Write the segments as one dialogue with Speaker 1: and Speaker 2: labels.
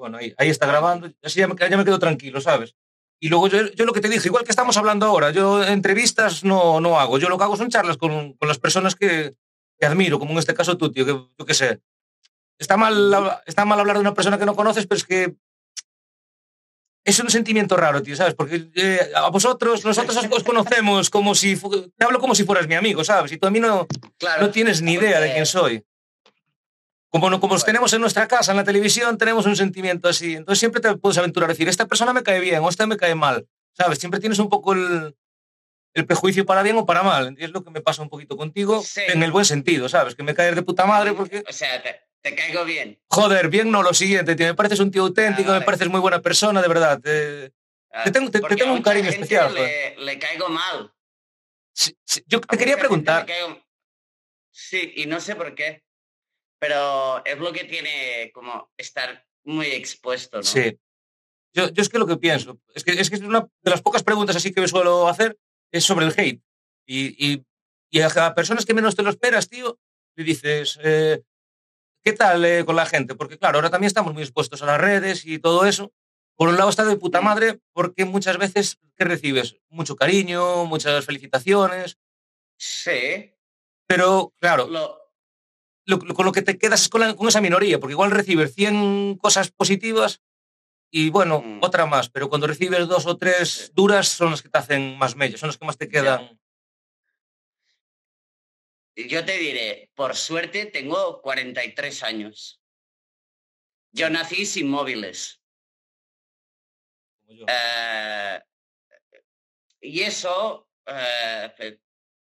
Speaker 1: bueno, ahí, ahí está grabando, así ya me, ya me quedo tranquilo, ¿sabes? Y luego yo, yo, lo que te dije, igual que estamos hablando ahora, yo entrevistas no, no hago, yo lo que hago son charlas con, con las personas que, que, admiro, como en este caso tú, tío, que yo qué sé. Está mal, está mal hablar de una persona que no conoces, pero es que es un sentimiento raro, tío, ¿sabes? Porque eh, a vosotros, nosotros os conocemos como si, te hablo como si fueras mi amigo, ¿sabes? Y tú a mí no, claro, no tienes ni idea de quién soy. Como, no, como tenemos en nuestra casa, en la televisión, tenemos un sentimiento así. Entonces siempre te puedes aventurar a decir, esta persona me cae bien o esta me cae mal. ¿Sabes? Siempre tienes un poco el, el prejuicio para bien o para mal. Es lo que me pasa un poquito contigo, sí. en el buen sentido, ¿sabes? Que me caes de puta madre porque...
Speaker 2: O sea, te, te caigo bien.
Speaker 1: Joder, bien no, lo siguiente, tío. Me pareces un tío auténtico, ah, vale. me pareces muy buena persona, de verdad. Te, ah, te tengo, te, te tengo un cariño especial.
Speaker 2: Le, le, caigo mal.
Speaker 1: Sí, sí. Yo te quería preguntar...
Speaker 2: Caigo... Sí, y no sé por qué pero es lo que tiene como estar muy expuesto, ¿no?
Speaker 1: Sí. Yo, yo es que lo que pienso, es que, es que es una de las pocas preguntas así que me suelo hacer, es sobre el hate. Y, y, y a personas que menos te lo esperas, tío, le dices, eh, ¿qué tal eh, con la gente? Porque claro, ahora también estamos muy expuestos a las redes y todo eso. Por un lado está de puta madre porque muchas veces que recibes mucho cariño, muchas felicitaciones.
Speaker 2: Sí.
Speaker 1: Pero claro,
Speaker 2: lo,
Speaker 1: lo, con lo que te quedas es con, la, con, esa minoría, porque igual recibes 100 cosas positivas y bueno, mm. otra más, pero cuando recibes dos o tres duras son las que te hacen más mellas, son las que más te quedan.
Speaker 2: Yo te diré, por suerte tengo 43 años. Yo nací sin móviles. Uh, y eso uh,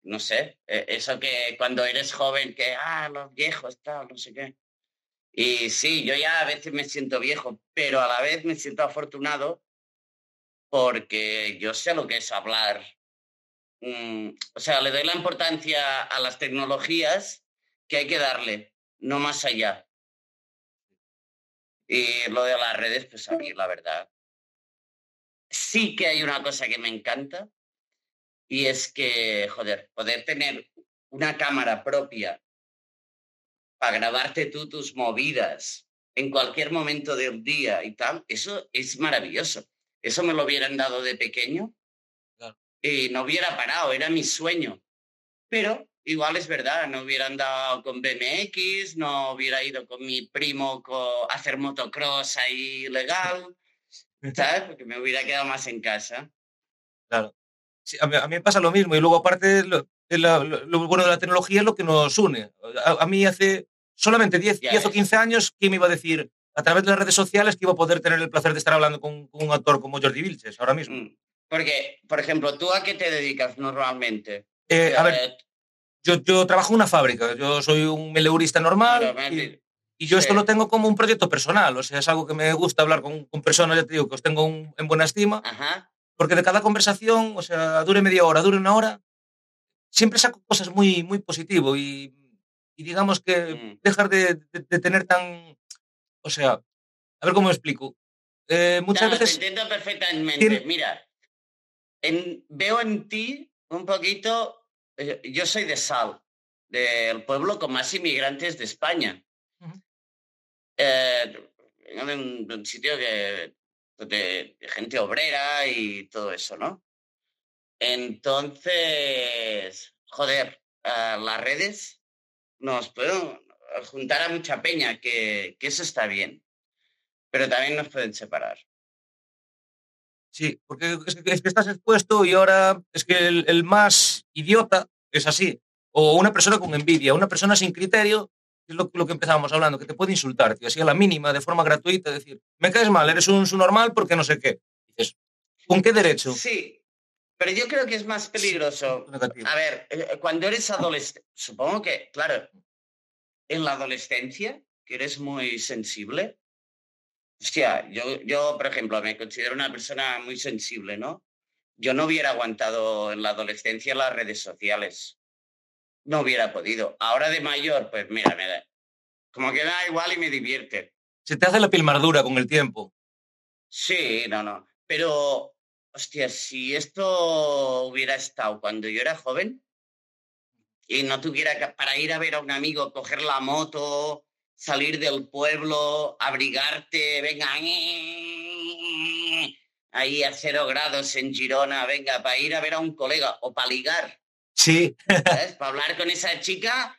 Speaker 2: no sé, e, eso que cuando eres joven, que, ah, los viejos, tal, no sé qué. Y sí, yo ya a veces me siento viejo, pero a la vez me siento afortunado porque yo sé lo que es hablar. Mm, o sea, le doy la importancia a las tecnologías que hay que darle, no más allá. Y lo de las redes, pues a mí, la verdad. Sí que hay una cosa que me encanta, y es que, joder, poder tener una cámara propia para grabarte tú tus movidas en cualquier momento del día y tal, eso es maravilloso. Eso me lo hubieran dado de pequeño claro. y no hubiera parado, era mi sueño. Pero igual es verdad, no hubieran dado con BMX, no hubiera ido con mi primo a hacer motocross ahí legal, ¿sabes? Porque me hubiera quedado más en casa.
Speaker 1: Claro a, mí, a, mí, me pasa lo mismo. Y luego, aparte, lo, lo, lo, bueno de la tecnología es lo que nos une. A, a mí hace solamente 10, 10 o 15 años, ¿quién me iba a decir a través de las redes sociales que iba a poder tener el placer de estar hablando con, con un actor como Jordi Vilches ahora mismo? Mm.
Speaker 2: Porque, por ejemplo, ¿tú a qué te dedicas normalmente?
Speaker 1: Eh, a ver, yo, yo, trabajo en una fábrica, yo soy un meleurista normal. Y, y, yo sí. esto lo tengo como un proyecto personal, o sea, es algo que me gusta hablar con, con personas, ya te digo, que os tengo un, en buena estima.
Speaker 2: Ajá.
Speaker 1: Porque de cada conversación, o sea, dure media hora, dure una hora, siempre saco cosas muy, muy positivo y, y digamos que mm. dejar de, de, de, tener tan, o sea, a ver cómo me explico. Eh, muchas
Speaker 2: no,
Speaker 1: veces...
Speaker 2: Te entiendo perfectamente. ¿Tiene... Mira, en, veo en ti un poquito, eh, yo soy de Sal, del pueblo con más inmigrantes de España. Uh -huh. eh, un, de un sitio que de, gente obrera y todo eso, ¿no? Entonces, joder, las redes nos pueden juntar a mucha peña, que, eso está bien, pero también nos pueden separar.
Speaker 1: Sí, porque es que, es que estás expuesto y ahora es que el, más idiota es así, o una persona con envidia, una persona sin criterio es lo, lo, que empezábamos hablando, que te puede insultar, tío, así a la mínima, de forma gratuita, decir, me caes mal, eres un normal porque no sé qué. Dices, ¿con qué derecho?
Speaker 2: Sí, pero yo creo que es más peligroso. Sí, a ver, eh, cuando eres adolescente, supongo que, claro, en la adolescencia, que eres muy sensible, hostia, yo, yo, por ejemplo, me considero una persona muy sensible, ¿no? Yo no hubiera aguantado en la adolescencia las redes sociales no hubiera podido. Ahora de mayor, pues mira, me da, como que da igual y me divierte.
Speaker 1: Se te hace la piel más dura con el tiempo.
Speaker 2: Sí, no, no. Pero, hostia, si esto hubiera estado cuando yo era joven y no tuviera que, para ir a ver a un amigo, coger la moto, salir del pueblo, abrigarte, venga, ahí a cero grados en Girona, venga, para ir a ver a un colega o para ligar.
Speaker 1: Sí.
Speaker 2: ¿sabes? Para hablar con esa chica,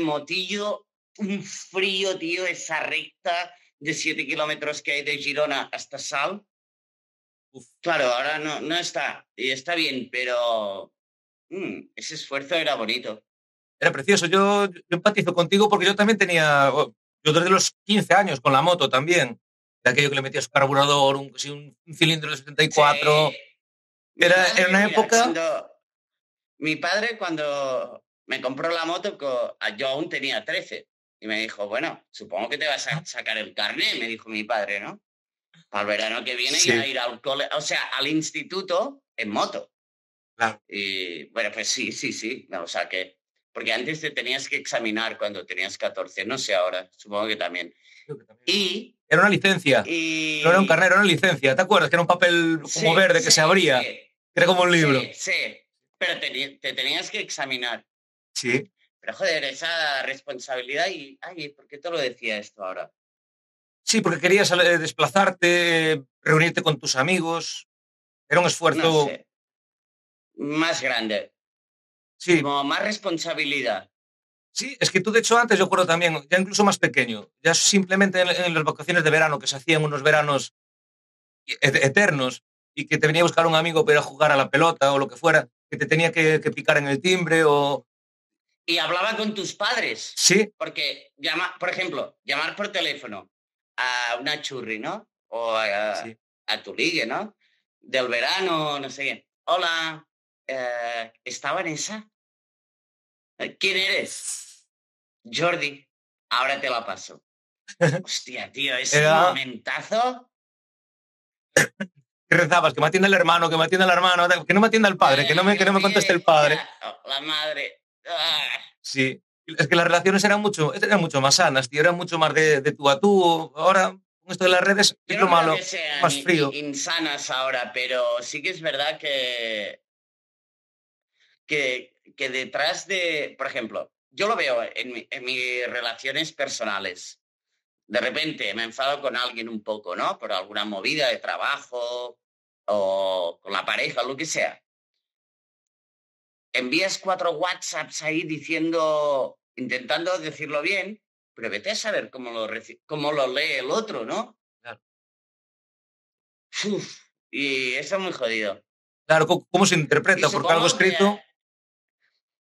Speaker 2: motillo, un frío, tío, esa recta de siete kilómetros que hay de Girona hasta Sal. Claro, ahora no, no está, y está bien, pero mm, ese esfuerzo era bonito.
Speaker 1: Era precioso. Yo, yo, empatizo contigo porque yo también tenía, yo desde los 15 años con la moto también, de aquello que le metías carburador, un, cilindro de 74. Sí. Era, era, una
Speaker 2: mira,
Speaker 1: época...
Speaker 2: mi padre cuando me compró la moto, yo aún tenía 13, y me dijo, bueno, supongo que te vas a sacar el carnet, me dijo mi padre, ¿no? Para el verano que viene sí. y a ir al cole, o sea, al instituto en moto.
Speaker 1: Claro.
Speaker 2: Y bueno, pues sí, sí, sí. No, o sea que, porque antes te tenías que examinar cuando tenías 14, no sé ahora, supongo que también.
Speaker 1: Que también.
Speaker 2: Y.
Speaker 1: Era una licencia.
Speaker 2: Y...
Speaker 1: No era un carnet, era una licencia. ¿Te acuerdas? Que era un papel como
Speaker 2: Sí,
Speaker 1: verde que
Speaker 2: sí,
Speaker 1: se abría. Que era como un libro.
Speaker 2: Sí. Pero te, te tenías que examinar.
Speaker 1: Sí.
Speaker 2: Pero joder, esa responsabilidad y, ay, ¿por qué te lo decía esto ahora?
Speaker 1: Sí, porque querías eh, desplazarte, reunirte con tus amigos. Era un esfuerzo.
Speaker 2: No sé. Más grande,
Speaker 1: Sí,
Speaker 2: como más responsabilidad.
Speaker 1: sí, es que tú, de hecho, antes yo recuerdo también, ya incluso más pequeño, ya simplemente en, en las vacaciones de verano, que se hacían unos veranos et- eternos y que te venía a buscar un amigo para ir a jugar a la pelota o lo que fuera, que te tenía que, que picar en el timbre o.
Speaker 2: Y hablaba con tus padres,
Speaker 1: Sí,
Speaker 2: porque, llama, por ejemplo, llamar por teléfono a una churri, ¿no? O a,
Speaker 1: Sí.
Speaker 2: a tu ligue, ¿no? Del verano, no sé qué. Hola, eh, ¿estaba en esa? Eh, ¿Quién eres? Jordi, ahora te la paso. Hostia, tío, ese
Speaker 1: Era-
Speaker 2: momentazo.
Speaker 1: Que rezabas, que me atienda el hermano, que me atienda el hermano, que no me atienda el padre, que no me, que no me conteste el padre.
Speaker 2: Oh, La madre. Ah.
Speaker 1: Sí, es que las relaciones eran mucho, eran mucho más sanas, tío, eran mucho más de, de tú a tú. Ahora, con esto de las redes,
Speaker 2: Yo
Speaker 1: es lo malo,
Speaker 2: que sean
Speaker 1: más frío.
Speaker 2: insanas ahora, pero sí que es verdad que, que, que detrás de, por ejemplo, yo lo veo en, mi- en mis relaciones personales. De repente me enfado con alguien un poco, ¿no? Por alguna movida de trabajo o con la pareja, lo que sea. Envías cuatro WhatsApps ahí diciendo, intentando decirlo bien, pero vete a saber cómo lo, cómo lo lee el otro, ¿no?
Speaker 1: Claro.
Speaker 2: Uf, y eso es muy jodido.
Speaker 1: Claro, ¿cómo, se interpreta? Porque algo
Speaker 2: que-
Speaker 1: escrito,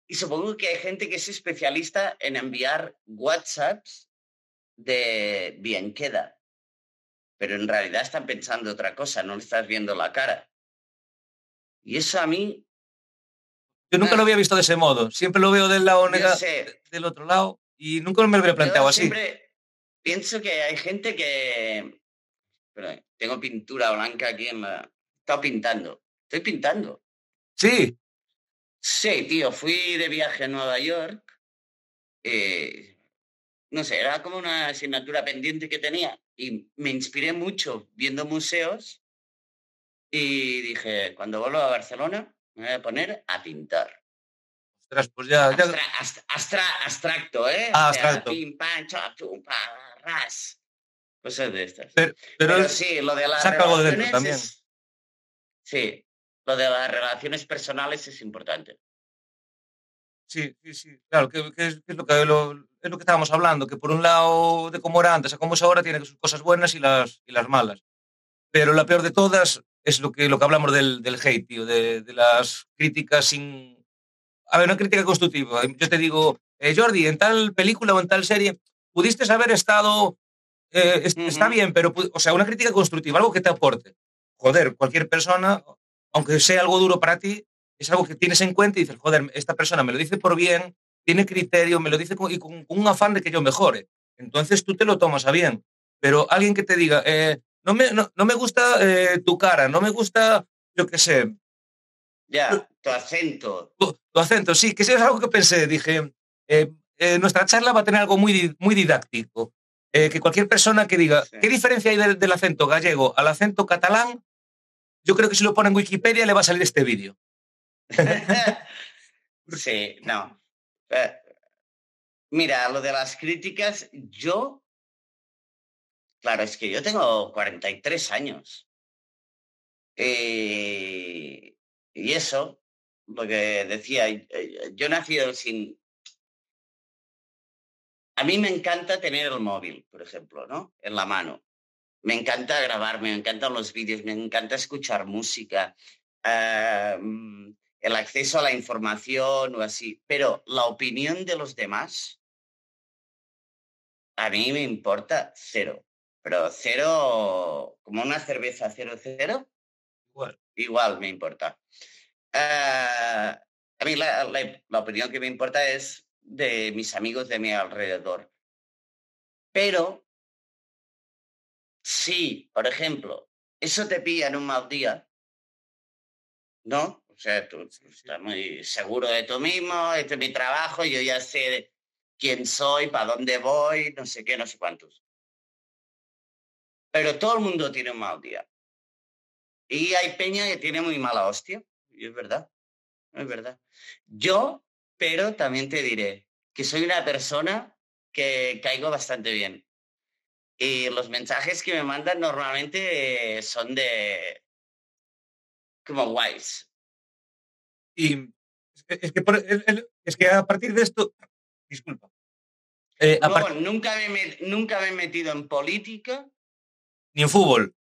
Speaker 2: y supongo que hay gente que es especialista en enviar WhatsApps de bien queda. Pero en realidad están pensando otra cosa, no le estás viendo la cara. Y eso a mí,
Speaker 1: yo nunca
Speaker 2: Ah.
Speaker 1: lo había visto de ese modo. Siempre lo veo del lado
Speaker 2: yo
Speaker 1: nega-
Speaker 2: sé,
Speaker 1: del otro lado y nunca me lo había planteado así.
Speaker 2: siempre pienso que hay gente que... Tengo pintura blanca aquí en la... Estaba pintando. Estoy pintando.
Speaker 1: Sí,
Speaker 2: Sí, tío, fui de viaje a Nueva York. eh, no sé, era como una asignatura pendiente que tenía y me inspiré mucho viendo museos y dije, cuando vuelva a Barcelona me voy a poner a pintar.
Speaker 1: ostras, pues ya, ya-
Speaker 2: astra- abstracto, ¿eh?
Speaker 1: Ah,
Speaker 2: O sea,
Speaker 1: abstracto.
Speaker 2: pim, pam, cha, tum, pa, ras. Cosas de estas.
Speaker 1: pero, pero
Speaker 2: sí, lo de las
Speaker 1: saca algo de dentro
Speaker 2: relaciones
Speaker 1: también.
Speaker 2: es- Sí, lo de las relaciones personales es importante.
Speaker 1: Sí, sí, sí, claro, que, que es, que es lo que lo, es lo que estábamos hablando, que por un lado de cómo era antes a cómo es ahora tiene sus cosas buenas y las, y las malas. Pero la peor de todas es lo que, lo que hablamos del, del hate, tío, de, de las críticas sin... A ver, una crítica constructiva. Yo te digo, eh, Jordi, en tal película o en tal serie, pudiste haber estado... eh, es- Está bien, pero, o sea, una crítica constructiva, algo que te aporte. Joder, cualquier persona, aunque sea algo duro para ti, es algo que tienes en cuenta y dices, joder, esta persona me lo dice por bien, tiene criterio, me lo dice con, y con, con un afán de que yo mejore. Entonces tú te lo tomas a bien. Pero alguien que te diga, eh, no, me, no, no me gusta eh, tu cara, no me gusta, yo qué sé,
Speaker 2: Ya, tu acento.
Speaker 1: tu, tu acento, sí, que eso es algo que pensé, dije, eh, nuestra charla va a tener algo muy, muy didáctico. Que cualquier persona que diga,
Speaker 2: Sí.
Speaker 1: ¿qué diferencia hay del, del acento gallego al acento catalán? Yo creo que si lo pone en Wikipedia le va a salir este vídeo.
Speaker 2: sí, no. Eh, Mira, lo de las críticas, yo, claro, es que yo tengo 43 años. Eh, y eso, lo que decía, eh, yo nacido sin... A mí me encanta tener el móvil, por ejemplo, ¿no? En la mano. Me encanta grabarme, me encantan los vídeos, me encanta escuchar música, eh, mm, el acceso a la información o así. Pero la opinión de los demás, a mí me importa cero. Pero cero, como una cerveza cero cero,
Speaker 1: Igual.
Speaker 2: igual me importa. Ah, a mí la, la- la opinión que me importa es de mis amigos de mi alrededor. Pero si, por ejemplo, eso te pilla en un mal día, ¿no? O sea, tú estás muy seguro de tú mismo, este es mi trabajo, yo ya sé quién soy, para dónde voy, no sé qué, no sé cuántos. Pero todo el mundo tiene un mal día. Y hay peña que tiene muy mala hostia. Y es verdad. Es verdad. Yo, pero también te diré que soy una persona que caigo bastante bien. Y los mensajes que me mandan normalmente eh, son de como guays.
Speaker 1: Y es que, por- es que a partir de esto, disculpa, Eh,
Speaker 2: nunca me, nunca me he metido en política,
Speaker 1: ni en fútbol.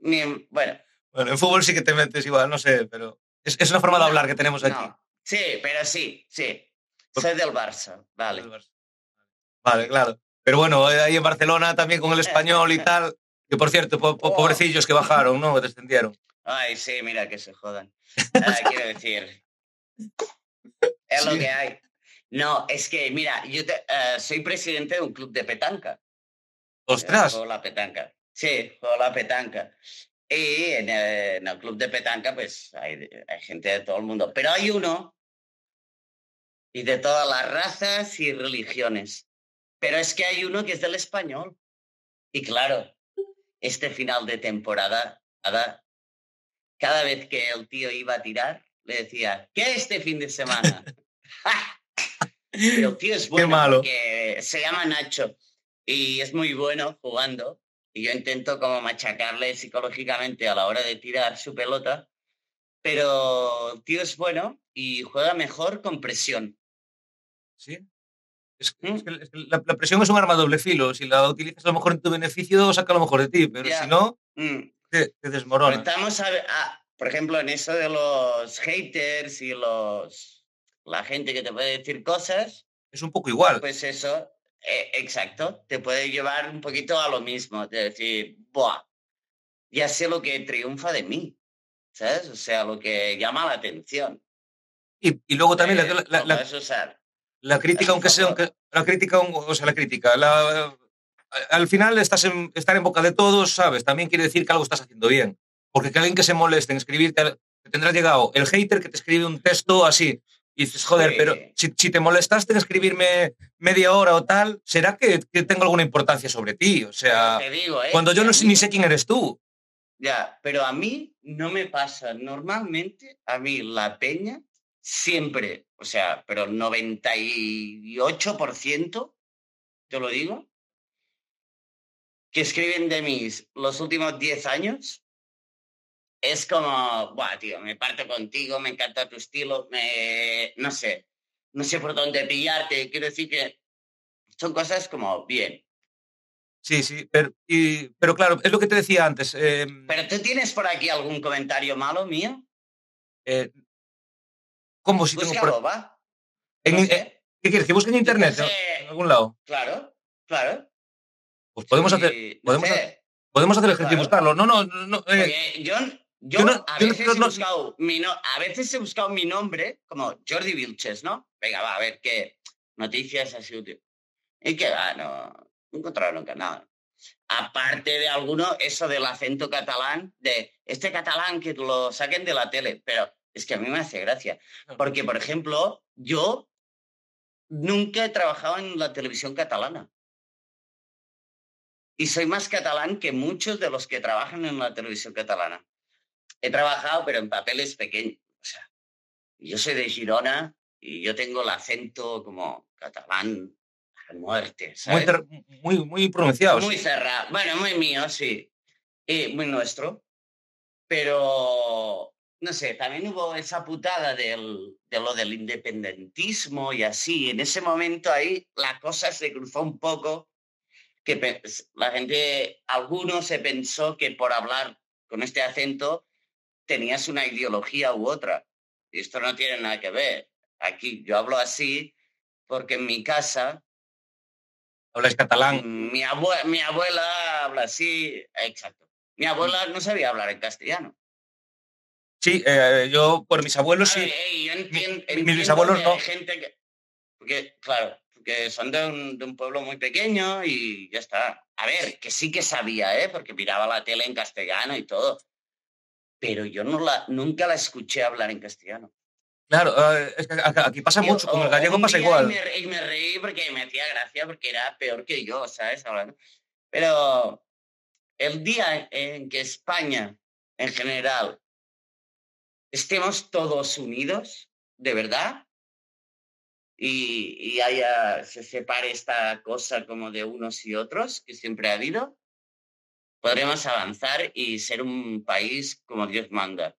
Speaker 2: ni en... Bueno,
Speaker 1: Bueno, en fútbol sí que te metes igual, no sé, pero es, es una forma de hablar que tenemos aquí.
Speaker 2: no. Sí, pero sí, sí. Soy del Barça, vale.
Speaker 1: Vale, claro. Pero bueno, eh, ahí en Barcelona también con el español y tal, que por cierto, po- po-
Speaker 2: Oh.
Speaker 1: pobrecillos que bajaron, ¿no? Que descendieron.
Speaker 2: Ay, sí, mira que se jodan. Ah, quiero decir, es lo que hay. No, es que, mira, yo te- eh, soy presidente de un club de petanca. Eh,
Speaker 1: ¡Ostras!
Speaker 2: Juego la petanca. Sí, juego la petanca. Y en el, en el club de petanca, pues hay, hay gente de todo el mundo. Pero hay uno, y de todas las razas y religiones. Pero es que hay uno que es del español. Y claro, este final de temporada, cada vez que el tío iba a tirar, le decía, ¿qué este fin de semana? Pero el tío es bueno
Speaker 1: malo.
Speaker 2: porque se llama Nacho y es muy bueno jugando. Y yo intento como machacarle psicológicamente a la hora de tirar su pelota. Pero el tío es bueno y juega mejor con presión.
Speaker 1: Sí. Es,
Speaker 2: ¿Mm?
Speaker 1: es que, es que la, la presión es un arma a doble filo. Si la utilizas a lo mejor en tu beneficio, saca lo mejor de ti. Pero si no,
Speaker 2: Mm.
Speaker 1: Te, te desmorona.
Speaker 2: Estamos, a, a- por ejemplo, en eso de los haters y los la gente que te puede decir cosas,
Speaker 1: Es un poco igual.
Speaker 2: pues eso, eh, exacto, te puede llevar un poquito a lo mismo, de decir, buah, ya sé lo que triunfa de mí, ¿sabes? O sea, lo que llama la atención.
Speaker 1: Y, y luego también la-
Speaker 2: Eh,
Speaker 1: la, la- la- la crítica, aunque sea, aunque, la crítica, o sea, la crítica, la- al final estás en, estar en boca de todos, ¿sabes? También quiere decir que algo estás haciendo bien. Porque que alguien que se moleste en escribirte, te tendrá llegado el hater que te escribe un texto así. Y dices, joder,
Speaker 2: Sí.
Speaker 1: pero si, si te molestaste en escribirme media hora o tal, ¿será que, que tengo alguna importancia sobre ti? O sea,
Speaker 2: te digo, ¿eh?
Speaker 1: cuando yo no sé, ni sé quién eres tú.
Speaker 2: Ya, pero a mí no me pasa. Normalmente, a mí la peña siempre, o sea, pero 98%, te lo digo, que escriben de mí los últimos 10 años, es como, buah, tío, me parto contigo, me encanta tu estilo, me, no sé, no sé por dónde pillarte. Quiero decir que son cosas como bien.
Speaker 1: Sí, sí, pero, y- pero claro, es lo que te decía antes. eh,
Speaker 2: Pero tú tienes por aquí algún comentario malo mío?
Speaker 1: eh, ¿Cómo si tengo por- en-
Speaker 2: No
Speaker 1: eh,
Speaker 2: sé.
Speaker 1: ¿Qué quieres? ¿Que busque en internet?
Speaker 2: sé.
Speaker 1: ¿En algún lado?
Speaker 2: Claro, claro.
Speaker 1: Pues podemos hacer,
Speaker 2: no
Speaker 1: podemos
Speaker 2: sé,
Speaker 1: podemos hacer el ejercicio y buscarlo. No, no, no. no, eh,
Speaker 2: yo,
Speaker 1: no-
Speaker 2: a,
Speaker 1: yo no-
Speaker 2: veces he buscado mi no- a veces he buscado mi nombre como Jordi Vilches, ¿no? Venga, va, a ver qué noticias así útil. Y que va, no, no he encontrado nunca nada. Aparte de alguno, eso del acento catalán, de este catalán que lo saquen de la tele, pero es que a mí me hace gracia. Porque, por ejemplo, yo nunca he trabajado en la televisión catalana. Y soy más catalán que muchos de los que trabajan en la televisión catalana. He trabajado, pero en papeles pequeños. O sea, yo soy de Girona y yo tengo el acento como catalán a muerte,
Speaker 1: Muy,
Speaker 2: ¿sabes?
Speaker 1: ter- muy, muy pronunciados.
Speaker 2: Muy cerrado. Bueno, muy mío, sí. Y muy nuestro. Pero, no sé, también hubo esa putada del, de lo del independentismo y así. En ese momento ahí la cosa se cruzó un poco, que la gente, algunos se pensó que por hablar con este acento tenías una ideología u otra. Y esto no tiene nada que ver. Aquí yo hablo así porque en mi casa
Speaker 1: Habláis catalán.
Speaker 2: mi, abue- mi abuela habla así, exacto. Mi abuela no sabía hablar en castellano.
Speaker 1: Sí, eh, yo por mis abuelos sí.
Speaker 2: entien-
Speaker 1: mis bisabuelos no.
Speaker 2: hay gente que... Porque, claro, porque son de un, de un pueblo muy pequeño y ya está. A ver, que sí que sabía, ¿eh? Porque miraba la tele en castellano y todo. Pero yo no la, nunca la escuché hablar en castellano.
Speaker 1: Claro, eh, es que acá- aquí pasa
Speaker 2: Yo,
Speaker 1: mucho, con el
Speaker 2: o-
Speaker 1: gallego pasa igual.
Speaker 2: Y me, y me reí porque me hacía gracia porque era peor que yo, ¿sabes? Hablando. Pero el día en que España, en general, estemos todos unidos, de verdad, y, y haya, se separe esta cosa como de unos y otros, que siempre ha habido, podremos avanzar y ser un país como Dios manda.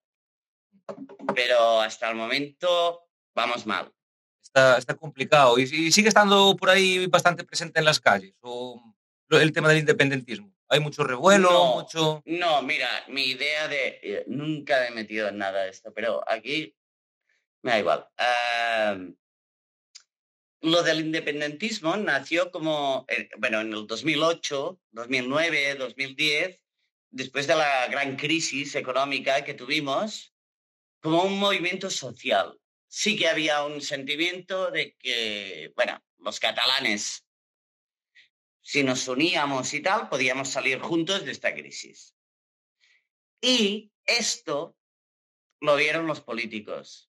Speaker 2: Pero hasta el momento vamos mal.
Speaker 1: Está, está complicado. Y, y sigue estando por ahí bastante presente en las calles. O el tema del independentismo. Hay mucho revuelo,
Speaker 2: No.
Speaker 1: mucho.
Speaker 2: No, mira, mi idea de... eh, nunca me he metido en nada de esto, pero aquí me da igual. Am, lo del independentismo nació como, eh, bueno, en el 2008, 2009, 2010, después de la gran crisis económica que tuvimos, como un movimiento social. Sí que había un sentimiento de que, bueno, los catalanes, si nos uníamos y tal, podíamos salir juntos de esta crisis. Y esto lo vieron los políticos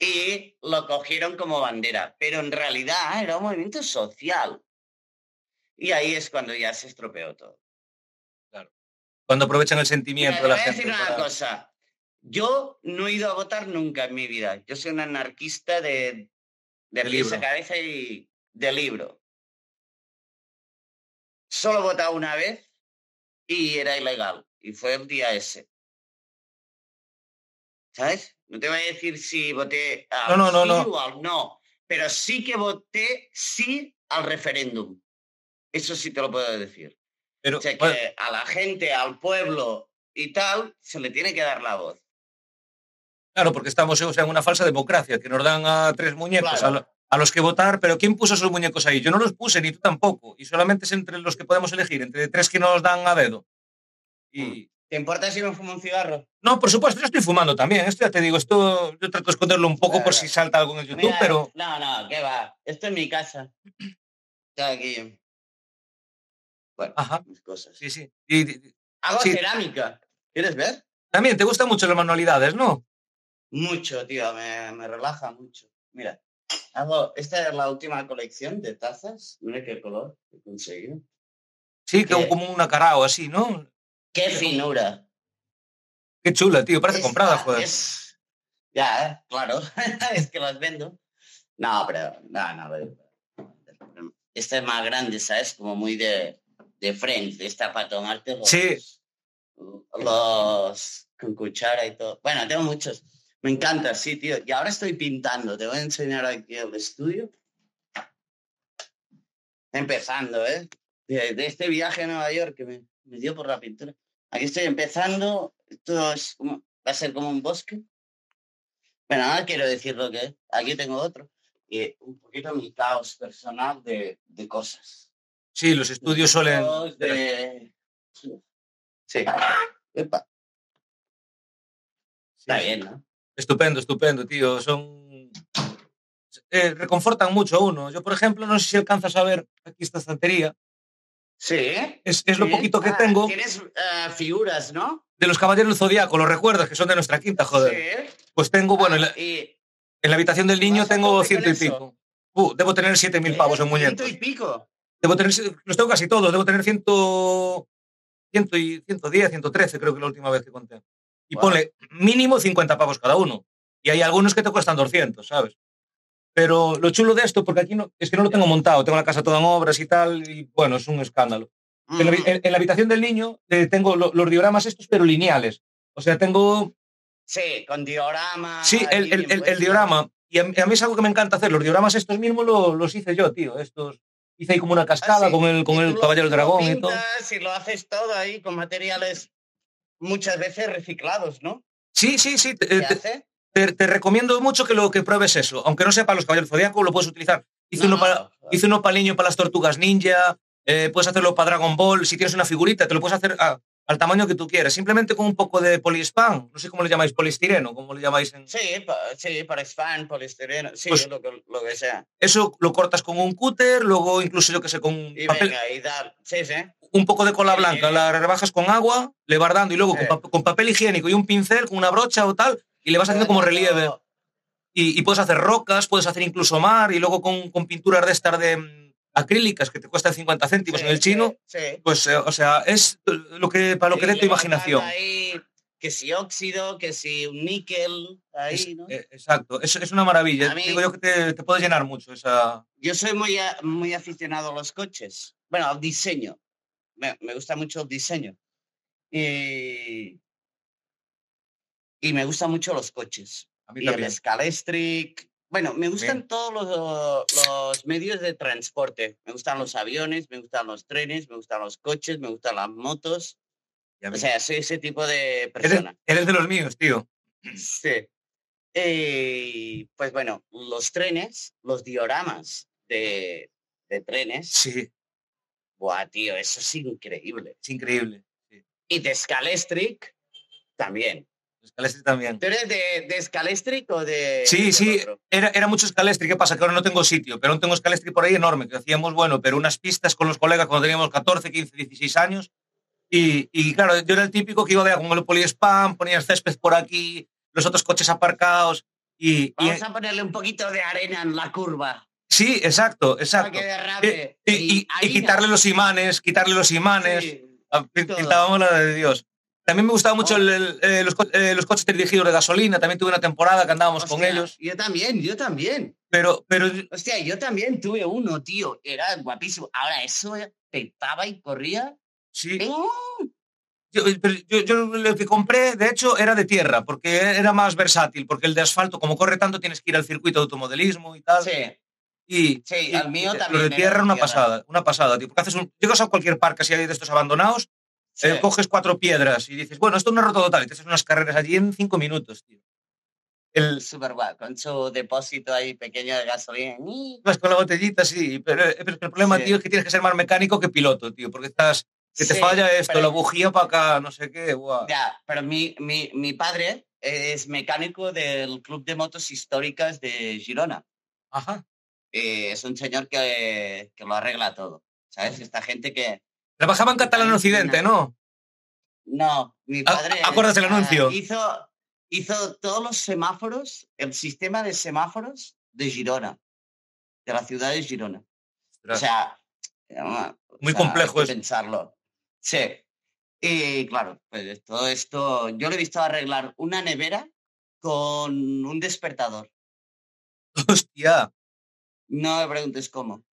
Speaker 2: y lo cogieron como bandera, pero en realidad era un movimiento social. Y ahí es cuando ya se estropeó todo.
Speaker 1: Cuando aprovechan el sentimiento de la
Speaker 2: voy a
Speaker 1: gente.
Speaker 2: decir una cosa. Yo no he ido a votar nunca en mi vida. Yo soy un anarquista de, de pies a cabeza y de libro. Solo he votado una vez y era ilegal. Y fue el día ese. ¿Sabes? No te voy a decir si voté al
Speaker 1: No, no, no,
Speaker 2: sí
Speaker 1: no.
Speaker 2: o al no. Pero sí que voté sí al referéndum. Eso sí te lo puedo decir.
Speaker 1: Pero,
Speaker 2: O sea, que
Speaker 1: bueno,
Speaker 2: a la gente, al pueblo y tal, se le tiene que dar la voz.
Speaker 1: claro, porque estamos o sea, en una falsa democracia, que nos dan a tres muñecos
Speaker 2: Claro.
Speaker 1: a, lo- a los que votar, pero ¿quién puso esos muñecos ahí? Yo no los puse, ni tú tampoco. Y solamente es entre los que podemos elegir, entre tres que nos dan a dedo. Y,
Speaker 2: ¿Te importa si me fumo un cigarro?
Speaker 1: No, por supuesto, yo estoy fumando también. Esto ya te digo, esto yo trato de esconderlo un poco por si salta algo en el YouTube,
Speaker 2: Mira,
Speaker 1: pero
Speaker 2: No, no, ¿qué va? Esto es mi casa. Está aquí. Bueno,
Speaker 1: Ajá.
Speaker 2: mis cosas.
Speaker 1: sí, sí. Y, y-
Speaker 2: Hago
Speaker 1: sí.
Speaker 2: cerámica. ¿Quieres ver?
Speaker 1: también te gustan mucho las manualidades, ¿no?
Speaker 2: Mucho, tío, me, me relaja mucho. Mira, hago, esta es la última colección de tazas. Mira qué color he conseguido.
Speaker 1: Sí, que como una carao así, ¿no?
Speaker 2: ¡Qué finura!
Speaker 1: Qué chula, tío, parece
Speaker 2: Esta
Speaker 1: comprada, joder.
Speaker 2: es- Ya, ¿eh? claro, es que las vendo. No, pero, no, no. pero- Esta es más grande, ¿sabes? Como muy de, de Friends, de esta para tomarte los,
Speaker 1: Sí.
Speaker 2: los con cuchara y todo. Bueno, tengo muchos. Me encanta, sí, tío. Y ahora estoy pintando. Te voy a enseñar aquí el estudio. Empezando, ¿eh? De, de este viaje a Nueva York que me, me dio por la pintura. Aquí estoy empezando. Esto es como, va a ser como un bosque. Bueno, ahora quiero decir lo que es. Aquí tengo otro. Y un poquito mi caos personal de, de cosas.
Speaker 1: Sí, los estudios suelen...
Speaker 2: De- Sí. Epa, está
Speaker 1: Sí,
Speaker 2: bien, ¿no?
Speaker 1: Estupendo, estupendo, tío. Son... eh, reconfortan mucho a uno. Yo, por ejemplo, no sé si alcanzas a ver aquí esta estantería.
Speaker 2: Sí.
Speaker 1: Es, es lo poquito que
Speaker 2: Ah,
Speaker 1: tengo
Speaker 2: Tienes eh, figuras, ¿no?
Speaker 1: de los Caballeros del Zodiaco, ¿los recuerdas? Que son de nuestra quinta, joder.
Speaker 2: Sí.
Speaker 1: Pues tengo, bueno, en la,
Speaker 2: Ah, y
Speaker 1: en la habitación del niño
Speaker 2: ¿Vas a
Speaker 1: tengo ciento y pico. Uh, debo tener siete mil pavos en muñecos.
Speaker 2: Ciento y pico.
Speaker 1: Debo tener, los tengo casi todos, debo tener ciento, ciento y, 110, 113, creo que la última vez que conté. Y
Speaker 2: Guau.
Speaker 1: ponle mínimo 50 pavos cada uno. Y hay algunos que te cuestan 200, ¿sabes? Pero lo chulo de esto, porque aquí no, es que no lo tengo montado, tengo la casa toda en obras y tal, y bueno, es un escándalo. En, la,
Speaker 2: Mm,
Speaker 1: en- en la habitación del niño eh, tengo lo- los dioramas estos, pero lineales. O sea, tengo,
Speaker 2: Sí, con diorama.
Speaker 1: sí, el, el- el- diorama. Y a, mí a mí es algo que me encanta hacer. Los dioramas estos mismos lo- los hice yo, tío. Estos, hice ahí como una cascada
Speaker 2: Ah, sí.
Speaker 1: con el, con el caballero del dragón y todo.
Speaker 2: Y lo haces todo ahí con materiales muchas veces reciclados, ¿no?
Speaker 1: Sí, sí, sí.
Speaker 2: ¿Qué hace?
Speaker 1: Te, te recomiendo mucho que lo que pruebes eso. Aunque no sepa los caballeros zodiaco, lo puedes utilizar. Hice,
Speaker 2: No,
Speaker 1: uno, para,
Speaker 2: no,
Speaker 1: hice uno para niño para las tortugas ninja. eh, puedes hacerlo para Dragon Ball. Si tienes una figurita, te lo puedes hacer a- al tamaño que tú quieras. Simplemente con un poco de polispán. No sé cómo le llamáis, polistireno, como le llamáis en.
Speaker 2: Sí, pa- sí, para fan, poliestireno, sí,
Speaker 1: Pues-
Speaker 2: lo, que, lo que sea.
Speaker 1: Eso lo cortas con un cúter, luego incluso yo que sé, con
Speaker 2: Y
Speaker 1: papel,
Speaker 2: venga, y dar. Sí, sí.
Speaker 1: un poco de cola
Speaker 2: Sí.
Speaker 1: blanca, la rebajas con agua, le vas dando y luego
Speaker 2: Sí.
Speaker 1: con, pa- con papel higiénico y un pincel, con una brocha o tal, y le vas haciendo como relieve. Y, y puedes hacer rocas, puedes hacer incluso mar, y luego con, con pinturas de estas de mm, acrílicas que te cuestan 50 céntimos
Speaker 2: Sí,
Speaker 1: en el chino,
Speaker 2: Sí. sí.
Speaker 1: pues, eh, o sea, es lo que, para lo que dé tu imaginación.
Speaker 2: Ahí, que si óxido, que si un níquel, ahí,
Speaker 1: Es-
Speaker 2: ¿no?
Speaker 1: eh, exacto, es, es una maravilla.
Speaker 2: Mí-
Speaker 1: Digo yo que te, te puede llenar mucho esa...
Speaker 2: Yo soy muy, a- muy aficionado a los coches. Bueno, al diseño. Me, me gusta mucho el diseño. Y, y me gustan mucho los coches.
Speaker 1: A mí
Speaker 2: Y el
Speaker 1: también.
Speaker 2: Scalestric. Bueno, me gustan
Speaker 1: Bien.
Speaker 2: todos los, los medios de transporte. Me gustan los aviones, me gustan los trenes, me gustan los coches, me gustan las motos. O sea, soy ese tipo de
Speaker 1: eres,
Speaker 2: persona.
Speaker 1: eres de los míos, tío.
Speaker 2: Sí. Eh, pues bueno, los trenes, los dioramas de, de trenes.
Speaker 1: Sí,
Speaker 2: Buah, tío, eso es increíble.
Speaker 1: es increíble. Sí.
Speaker 2: Y de Scalestric también.
Speaker 1: Scalestri también.
Speaker 2: ¿Tú eres de, de o de.?
Speaker 1: Sí, sí, era, era mucho escalestri. ¿Qué pasa? Que ahora no tengo sitio, pero no tengo escalestri por ahí enorme, que hacíamos, bueno, pero unas pistas con los colegas cuando teníamos 14, 15, 16 años. Y, y claro, yo era el típico que iba de, con el poliespam, ponía el césped por aquí, los otros coches aparcados. Y, y-
Speaker 2: Vamos a ponerle un poquito de arena en la curva.
Speaker 1: sí, exacto,
Speaker 2: Para
Speaker 1: exacto.
Speaker 2: que derrape.
Speaker 1: Y, y- quitarle los imanes, quitarle los imanes.
Speaker 2: Sí.
Speaker 1: Ah. Pintábamos la de Dios. También me gustaba mucho
Speaker 2: Oh.
Speaker 1: el- el- eh, los, eh, los coches dirigidos de gasolina. También tuve una temporada que andábamos con
Speaker 2: Hostia,
Speaker 1: ellos.
Speaker 2: Yo también, yo también.
Speaker 1: Pero, pero
Speaker 2: Hostia, yo también tuve uno, tío. Era guapísimo. Ahora eso eh, petaba y corría.
Speaker 1: sí,
Speaker 2: ¡Oh!
Speaker 1: Yo, pero yo, yo lo que compré, de hecho, era de tierra, porque era más versátil, porque el de asfalto, como corre tanto, tienes que ir al circuito de automodelismo y tal.
Speaker 2: Sí,
Speaker 1: Y,
Speaker 2: sí,
Speaker 1: y-
Speaker 2: el mío
Speaker 1: y
Speaker 2: también.
Speaker 1: Lo de tierra, una
Speaker 2: tierra.
Speaker 1: pasada, una pasada, tío. Porque haces un, llegas a cualquier parque así de estos abandonados,
Speaker 2: Sí.
Speaker 1: eh, coges cuatro piedras y dices, bueno, esto no es roto total, y te haces unas carreras allí en cinco minutos, tío. El,
Speaker 2: Súper guay, con su depósito ahí pequeño de gasolina.
Speaker 1: vas con la botellita, sí, pero, eh, pero el problema,
Speaker 2: Sí.
Speaker 1: tío, es que tienes que ser más mecánico que piloto, tío, porque estás, que te
Speaker 2: Sí,
Speaker 1: falla esto,
Speaker 2: pero-
Speaker 1: la bujía para acá, no sé qué, guau.
Speaker 2: Ya, pero mi, mi, mi padre es mecánico del Club de Motos Históricas de Girona.
Speaker 1: Ajá.
Speaker 2: Eh, es un señor que, que lo arregla todo. ¿Sabes? Esta gente que.
Speaker 1: Trabajaba en Catalán Occidente, ¿no?
Speaker 2: No, mi
Speaker 1: ¿A-
Speaker 2: padre.
Speaker 1: acuerdas
Speaker 2: ah,
Speaker 1: anuncio?
Speaker 2: hizo, hizo todos los semáforos, el sistema de semáforos de Girona, de la ciudad de Girona. O sea, o
Speaker 1: Muy
Speaker 2: sea,
Speaker 1: complejo eso.
Speaker 2: pensarlo. Sí. Y claro, pues todo esto, yo lo he visto arreglar una nevera con un despertador.
Speaker 1: Hostia.
Speaker 2: No me preguntes cómo.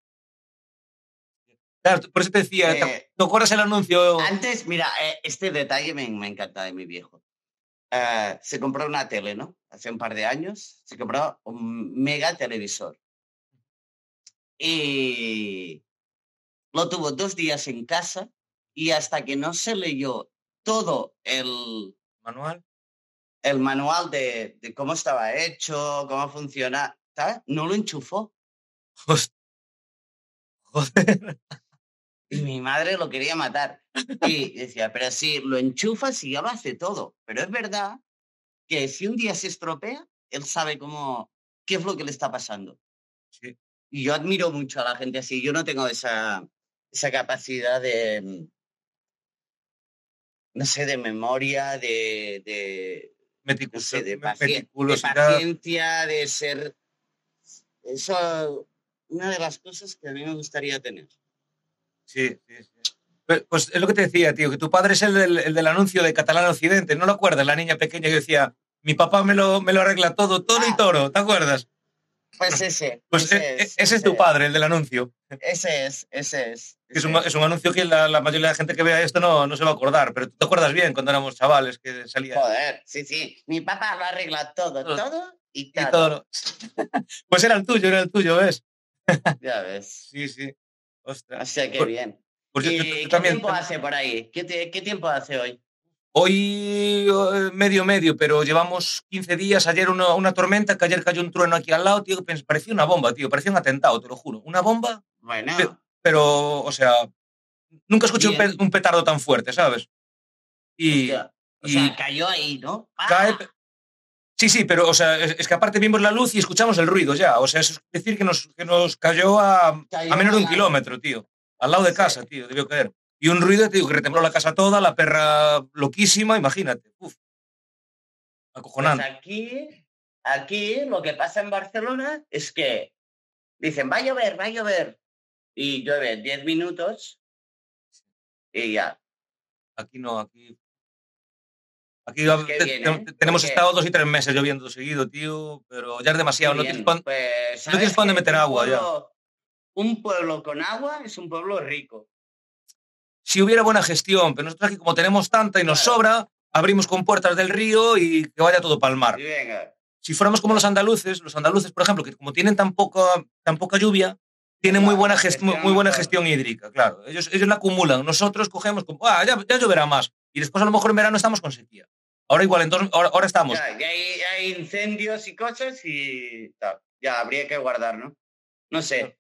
Speaker 1: Claro, por eso te decía, ¿te,
Speaker 2: Eh,
Speaker 1: te acuerdas el anuncio?
Speaker 2: Antes, mira, eh, este detalle me, me encanta de mi viejo. Eh, se compró una tele, ¿no? Hace un par de años. Se compró un mega televisor. Y lo tuvo dos días en casa y hasta que no se leyó todo el,
Speaker 1: Manual.
Speaker 2: el manual de, de cómo estaba hecho, cómo funciona, ¿sabes? No lo enchufó.
Speaker 1: Joder.
Speaker 2: Y mi madre lo quería matar. Y decía, pero si lo enchufas y ya lo hace todo. Pero es verdad que si un día se estropea, él sabe cómo, qué es lo que le está pasando.
Speaker 1: Sí.
Speaker 2: Y yo admiro mucho a la gente así. Yo no tengo esa, esa capacidad de, mm, no sé, de memoria, de, de, no sé, de, de paciencia, de ser... Eso, una de las cosas que a mí me gustaría tener.
Speaker 1: Sí, sí, sí. Pues, pues es lo que te decía, tío, que tu padre es el del, el del anuncio de Catalán Occidente. ¿No lo acuerdas? La niña pequeña que decía, mi papá me lo, me lo arregla todo, toro y
Speaker 2: Ah.
Speaker 1: toro. ¿Te acuerdas?
Speaker 2: Pues ese.
Speaker 1: Pues
Speaker 2: ese,
Speaker 1: eh,
Speaker 2: es,
Speaker 1: ese es tu padre, el del anuncio.
Speaker 2: Ese es, ese es.
Speaker 1: Es un, es un anuncio que la, la mayoría de la gente que vea esto no, no se va a acordar, pero tú te acuerdas bien cuando éramos chavales que salía.
Speaker 2: Joder, sí, sí. Mi papá lo arregla todo,
Speaker 1: Todo.
Speaker 2: todo y
Speaker 1: y
Speaker 2: todo.
Speaker 1: todo lo- Pues era el tuyo, era el tuyo, ¿ves?
Speaker 2: Ya ves.
Speaker 1: Sí, sí. Ostras.
Speaker 2: O sea, qué bien. ¿Y qué
Speaker 1: también.
Speaker 2: tiempo hace por ahí? ¿Qué, te- qué tiempo hace hoy?
Speaker 1: Hoy eh, medio medio, pero llevamos 15 días. Ayer una, una tormenta, que ayer cayó un trueno aquí al lado, tío. Parecía una bomba, tío. Parecía un atentado, te lo juro. Una bomba,
Speaker 2: Bueno,
Speaker 1: pero, o sea, nunca escuché un, pe- un petardo tan fuerte, ¿sabes? Y
Speaker 2: o
Speaker 1: y-
Speaker 2: sea, cayó ahí, ¿no? ¡Ah!
Speaker 1: cae. Sí, sí, pero, o sea, es, que aparte vimos la luz y escuchamos el ruido ya. O sea, es decir que nos, que nos cayó a,
Speaker 2: Cayó
Speaker 1: a menos de un kilómetro, tío. Al lado de
Speaker 2: Sí.
Speaker 1: casa, tío, debió caer. Y un ruido, te digo, que retembló la casa toda, la perra loquísima, imagínate. Uf.
Speaker 2: Pues
Speaker 1: Acojonante.
Speaker 2: aquí, aquí lo que pasa en Barcelona es que dicen, va a llover, va a llover. Y llueve 10 minutos y ya.
Speaker 1: Aquí no, aquí. Aquí
Speaker 2: qué
Speaker 1: te-
Speaker 2: bien,
Speaker 1: te-
Speaker 2: ¿eh?
Speaker 1: tenemos
Speaker 2: Porque-
Speaker 1: estado dos y tres meses lloviendo seguido, tío, pero ya es demasiado. No tienes pan-
Speaker 2: pues,
Speaker 1: meter agua, ya.
Speaker 2: Un pueblo con agua es un pueblo rico.
Speaker 1: Si hubiera buena gestión, pero nosotros aquí, como tenemos tanta y nos
Speaker 2: Claro.
Speaker 1: sobra, abrimos compuertas del río y que vaya todo para el mar.
Speaker 2: Venga,
Speaker 1: Si fuéramos como los andaluces, los andaluces, por ejemplo, que como tienen tan poca, tan poca lluvia, tienen muy buena, gest- muy, buena gestión hídrica, claro. Ellos, ellos la acumulan. Nosotros cogemos como, ah, ya, ya lloverá más. Y después a lo mejor en verano estamos con sequía. Ahora igual, entonces, ahora, ahora estamos.
Speaker 2: ya, ya hay, hay incendios y cosas y tal. Ya habría que guardar, ¿no? No sé.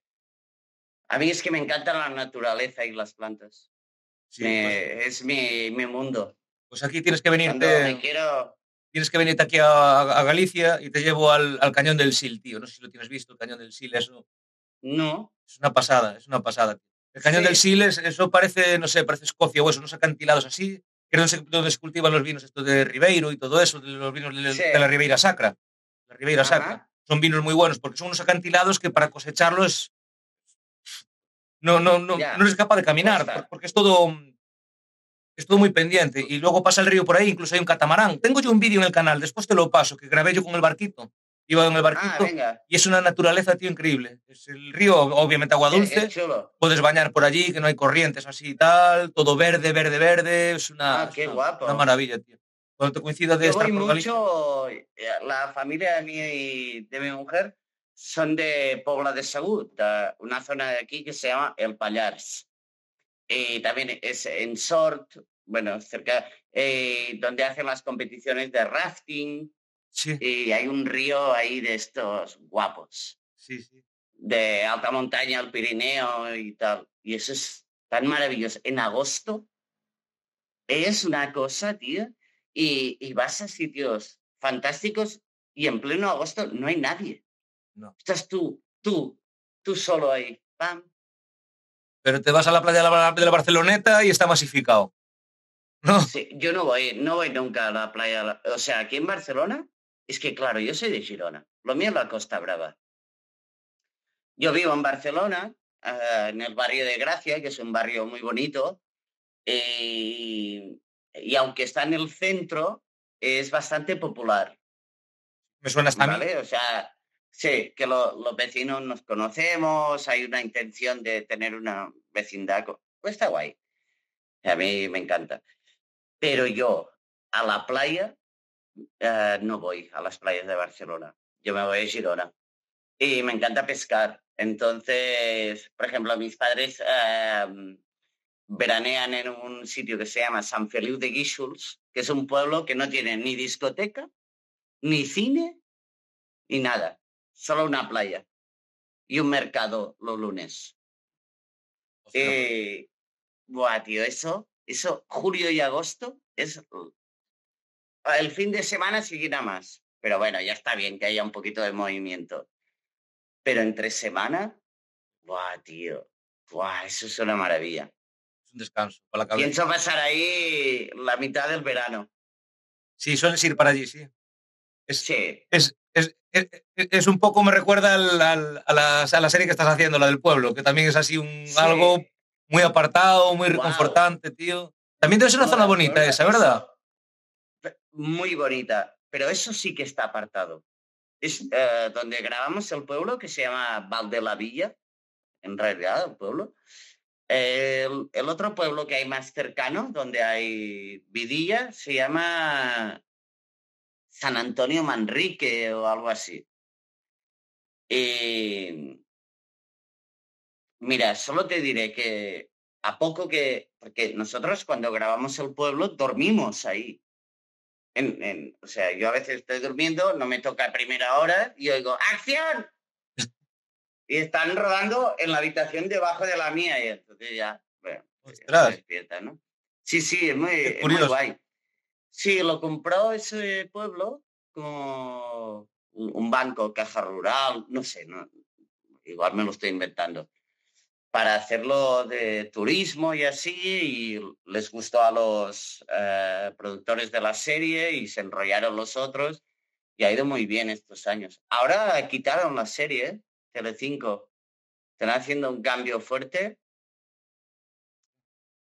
Speaker 2: A mí es que me encanta la naturaleza y las plantas.
Speaker 1: Sí,
Speaker 2: Me-
Speaker 1: pues,
Speaker 2: es mi, mi mundo.
Speaker 1: pues aquí tienes que venirte,
Speaker 2: quiero...
Speaker 1: tienes que venirte aquí a, a Galicia y te llevo al, al cañón del Sil, tío. No sé si lo tienes visto, el cañón del Sil, eso
Speaker 2: No.
Speaker 1: es una pasada, es una pasada. El cañón
Speaker 2: Sí.
Speaker 1: del Sil, es- eso parece, no sé, parece Escocia o eso, unos acantilados así, que es donde se, cultivan los vinos estos de Ribeiro y todo eso, de los vinos de,
Speaker 2: Sí.
Speaker 1: de la Ribeira Sacra. La Ribeira
Speaker 2: Ajá.
Speaker 1: Sacra. Son vinos muy buenos porque son unos acantilados que para cosecharlos no, no, no, no eres capaz de caminar porque es todo, es todo muy pendiente. Y luego pasa el río por ahí, incluso hay un catamarán. Tengo yo un vídeo en el canal, después te lo paso, que grabé yo con el barquito. Iba en el
Speaker 2: Ah,
Speaker 1: barquito
Speaker 2: venga.
Speaker 1: y es una naturaleza, tío, increíble. Es el río, obviamente agua
Speaker 2: Qué-
Speaker 1: dulce puedes bañar por allí, que no hay corrientes así y tal, todo verde, verde, verde, es una,
Speaker 2: Ah,
Speaker 1: es
Speaker 2: qué
Speaker 1: una-
Speaker 2: guapo.
Speaker 1: una maravilla, tío. Cuando te coincida de
Speaker 2: Yo
Speaker 1: estar
Speaker 2: voy
Speaker 1: por
Speaker 2: mucho, eh, la familia de mi, de mi mujer son de Pobla de Segut, de una zona de aquí que se llama El Pallars. Y también es en Sort, bueno, cerca, eh, donde hacen las competiciones de rafting
Speaker 1: sí,
Speaker 2: y hay un río ahí de estos guapos,
Speaker 1: sí, sí.
Speaker 2: de alta montaña, el Pirineo y tal. Y eso es tan maravilloso. En agosto es una cosa, tío, y, y vas a sitios fantásticos y en pleno agosto no hay nadie.
Speaker 1: No.
Speaker 2: Estás tú, tú, tú solo ahí. Pam.
Speaker 1: Pero te vas a la playa de la, de la Barceloneta y está masificado. ¿No?
Speaker 2: Sí, yo no voy, no voy nunca a la playa. O sea, aquí en Barcelona, es que claro, yo soy de Girona. Lo mío es la Costa Brava. Yo vivo en Barcelona, eh, en el barrio de Gracia, que es un barrio muy bonito. Y, y aunque está en el centro, es bastante popular.
Speaker 1: Me suena hasta mí.
Speaker 2: ¿vale? O sea, sí, que lo- los vecinos nos conocemos, hay una intención de tener una vecindad. Pues está guay. A mí me encanta. Pero yo a la playa eh, no voy a las playas de Barcelona. Yo me voy a Girona. Y me encanta pescar. Entonces, por ejemplo, mis padres eh, veranean en un sitio que se llama San Feliu de Guíxols, que es un pueblo que no tiene ni discoteca, ni cine, ni nada. Solo una playa. Y un mercado los lunes. Eh, buah, tío, eso, eso, julio y agosto es el fin de semana seguirá más. Pero bueno, ya está bien que haya un poquito de movimiento. Pero entre semana, buah, tío, buah, eso es una maravilla.
Speaker 1: es un descanso para la cabeza.
Speaker 2: Pienso pasar ahí la mitad del verano.
Speaker 1: Sí, sueles ir para allí, sí. Es,
Speaker 2: Sí,
Speaker 1: es, es, es, es un poco, me recuerda al- al- a, la, a la serie que estás haciendo, la del pueblo, que también es así un,
Speaker 2: sí.
Speaker 1: algo muy apartado, muy
Speaker 2: Guau.
Speaker 1: reconfortante, tío. También debe ser una zona bonita esa, ¿verdad?
Speaker 2: Muy bonita, pero eso sí que está apartado. es eh, donde grabamos el pueblo que se llama Val de la Villa, en realidad el pueblo. El, el, otro pueblo que hay más cercano, donde hay vidilla, se llama San Antonio Manrique o algo así. Y, mira, solo te diré que a poco que, porque nosotros cuando grabamos el pueblo dormimos ahí. En, en, o sea, yo a veces estoy durmiendo, no me toca a primera hora y oigo, ¡acción! y están rodando en la habitación debajo de la mía y entonces ya, bueno, pues, se despierta, ¿no? Sí, sí, es muy, es muy guay. Sí, lo compró ese pueblo como un banco, caja rural, no sé, no, igual me lo estoy inventando, para hacerlo de turismo y así, y les gustó a los eh, productores de la serie y se enrollaron los otros, y ha ido muy bien estos años. Ahora quitaron la serie, Telecinco, están haciendo un cambio fuerte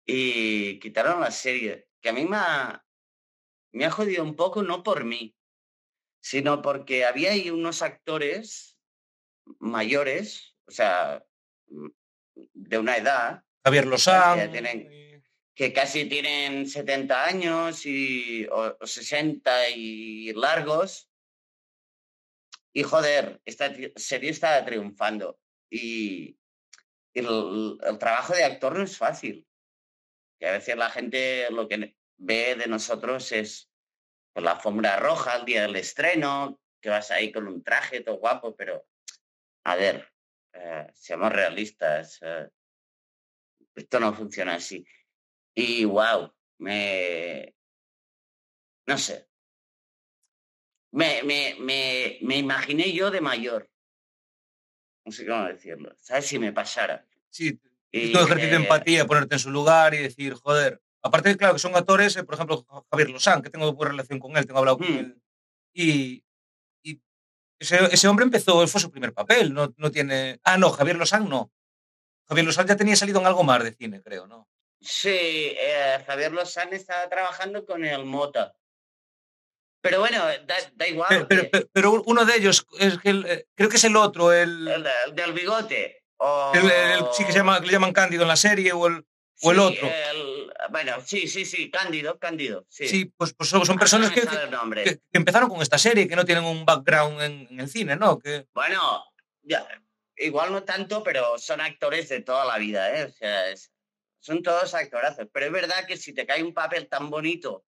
Speaker 2: y quitaron la serie, que a mí me ha, me ha jodido un poco, no por mí, sino porque había ahí unos actores mayores, o sea, de una edad.
Speaker 1: Javier Lozán.
Speaker 2: Que, casi tienen 70 años y, o, 60 y largos. Y joder, esta serie está triunfando. Y, el, el, trabajo de actor no es fácil. Que a veces la gente lo que ve de nosotros es por la alfombra roja el día del estreno, que vas ahí con un traje todo guapo, pero a ver, eh, seamos realistas, eh, esto no funciona así. Y wow, me, no sé, me, me, me, me imaginé yo de mayor. No sé cómo decirlo, ¿sabes? Si me pasara.
Speaker 1: Sí, y todo ejercicio de empatía, ponerte en su lugar y decir, joder, Aparte, claro, que son actores, eh, por ejemplo, Javier Lozán, que tengo buena relación con él, tengo hablado con mm. él. Y, y ese, ese, hombre empezó, fue su primer papel, no, no tiene... Ah, no, Javier Lozán no. Javier Lozán ya tenía salido en algo más de cine, creo, ¿no?
Speaker 2: Sí, eh, Javier Lozán estaba trabajando con el Mota. Pero bueno, da, da igual.
Speaker 1: Pero, pero, pero, uno de ellos, es que el, eh, creo que es el otro, el...
Speaker 2: El, el del bigote.
Speaker 1: O... El, el, sí, que se llama, le llaman Cándido en la serie, o el, o el otro.
Speaker 2: bueno, sí, sí, sí, Cándido, Cándido. Sí,
Speaker 1: sí pues, pues son, son personas que, que, que, empezaron con esta serie, que no tienen un background en, en el cine, ¿no? Que...
Speaker 2: Bueno, ya, igual no tanto, pero son actores de toda la vida, ¿eh? O sea, es, son todos actorazos. Pero es verdad que si te cae un papel tan bonito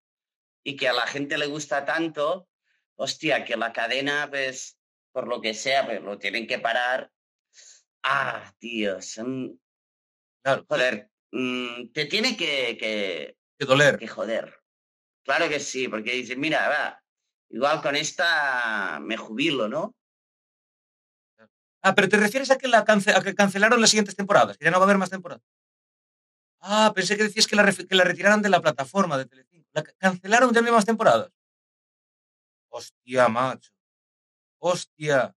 Speaker 2: y que a la gente le gusta tanto, hostia, que la cadena, pues, por lo que sea, pues lo tienen que parar. Ah, tío, son... Claro. Joder, Mm, te tiene que, que,
Speaker 1: que, doler.
Speaker 2: Que joder. Claro que sí, porque dices, mira, va, igual con esta me jubilo, ¿no?
Speaker 1: Ah, pero te refieres a que, la cance a que cancelaron las siguientes temporadas, que ya no va a haber más temporadas. Ah, pensé que decías que la, que la retiraran de la plataforma de Telecinco. ¿La cancelaron ya no hay más temporadas? Hostia, macho. Hostia.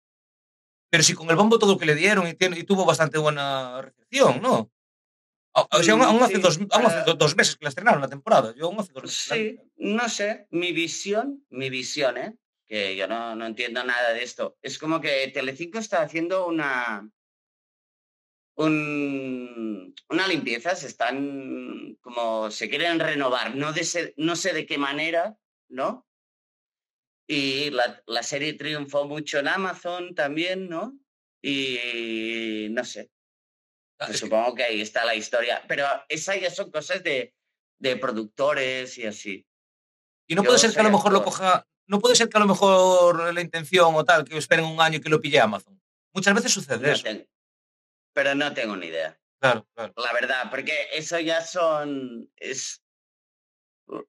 Speaker 1: Pero si con el bombo todo lo que le dieron y, tiene, y tuvo bastante buena recepción, ¿no? O sea, aún, hace, sí, dos, aún hace dos, meses que la estrenaron la temporada. Yo aún hace dos meses.
Speaker 2: Sí, no sé. Mi visión, mi visión, ¿eh? que yo no, no entiendo nada de esto. Es como que Telecinco está haciendo una, un, una limpieza, se están como se quieren renovar, no, de ser, no sé de qué manera, ¿no? Y la, la, serie triunfó mucho en Amazon también, ¿no? Y no sé, Ah, supongo que ahí está la historia, pero esas ya son cosas de, de productores y así.
Speaker 1: Y no Yo puede ser que a lo mejor actor. lo coja, no puede ser que a lo mejor la intención o tal, que esperen un año y que lo pille Amazon. Muchas veces sucede
Speaker 2: no
Speaker 1: eso.
Speaker 2: Tengo, pero no tengo ni idea.
Speaker 1: Claro, claro.
Speaker 2: La verdad, porque eso ya son, es,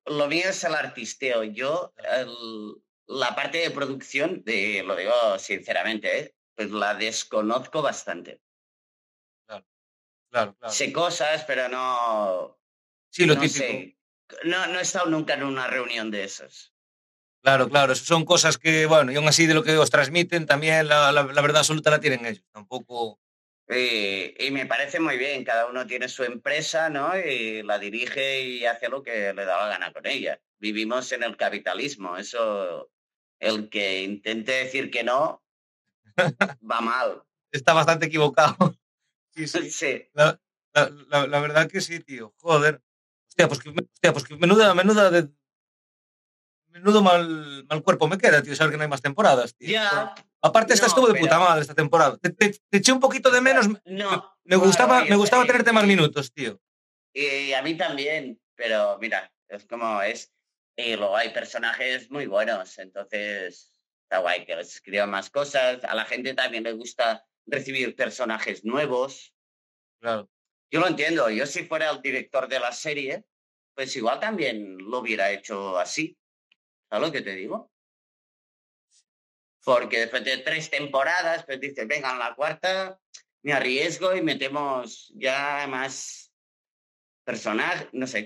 Speaker 2: lo mío es el artisteo. Yo, el, la parte de producción, de, lo digo sinceramente, ¿eh? pues la desconozco bastante.
Speaker 1: Claro, claro.
Speaker 2: Sé cosas, pero no.
Speaker 1: Sí, lo
Speaker 2: no
Speaker 1: típico.
Speaker 2: Sé. No, no he estado nunca en una reunión de esas.
Speaker 1: Claro, claro, son cosas que, bueno, y aún así de lo que os transmiten, también la, la, la verdad absoluta la tienen ellos, tampoco...
Speaker 2: Y, y, me parece muy bien, cada uno tiene su empresa, ¿no? Y la dirige y hace lo que le da la gana con ella. Vivimos en el capitalismo, eso El que intente decir que no va mal.
Speaker 1: Está bastante equivocado. Sí, sí.
Speaker 2: Sí.
Speaker 1: La, la- la- la verdad que sí, tío. Joder. Hostia, pues que, hostia, pues que menuda, menuda de. Menudo mal, mal cuerpo me queda, tío, saber que no hay más temporadas, tío.
Speaker 2: Ya.
Speaker 1: Aparte,
Speaker 2: no,
Speaker 1: estuvo de
Speaker 2: pero-
Speaker 1: puta madre esta temporada. Te, te- te eché un poquito de menos.
Speaker 2: No.
Speaker 1: Me gustaba,
Speaker 2: Bueno,
Speaker 1: me gustaba tenerte más minutos, tío.
Speaker 2: Y a mí también, pero mira, es como es. Y luego hay personajes muy buenos, entonces está guay que les escriban más cosas. A la gente también le gusta recibir personajes nuevos.
Speaker 1: Claro.
Speaker 2: Yo lo entiendo, yo si fuera el director de la serie, pues igual también lo hubiera hecho así. ¿Sabes lo que te digo? Porque después de tres temporadas, pues dices, venga, en la cuarta me arriesgo y metemos ya más personajes, no sé,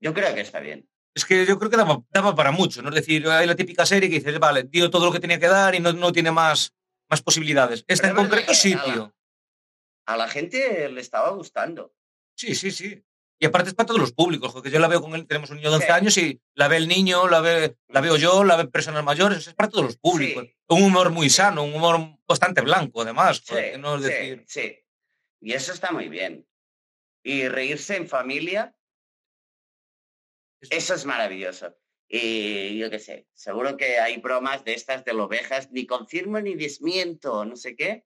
Speaker 2: yo creo que está bien.
Speaker 1: Es que yo creo que daba, daba para mucho, ¿no? Es decir, hay la típica serie que dices, vale, dio todo lo que tenía que dar y no, no tiene más, más posibilidades. Esta en concreto sí,
Speaker 2: a la-
Speaker 1: tío.
Speaker 2: A la gente le estaba gustando.
Speaker 1: Sí, sí, sí. Y aparte es para todos los públicos, porque yo la veo con él, tenemos un niño de 11
Speaker 2: Sí.
Speaker 1: años y la ve el niño, la, ve, la veo yo, la ven personas mayores, es para todos los públicos.
Speaker 2: Sí.
Speaker 1: Un humor muy sano, un humor bastante blanco, además. Joder, no es decir...
Speaker 2: sí. Y eso está muy bien. Y reírse en familia, eso es maravilloso. Y yo qué sé, seguro que hay bromas de estas de ovejas, ni confirmo ni desmiento, no sé qué,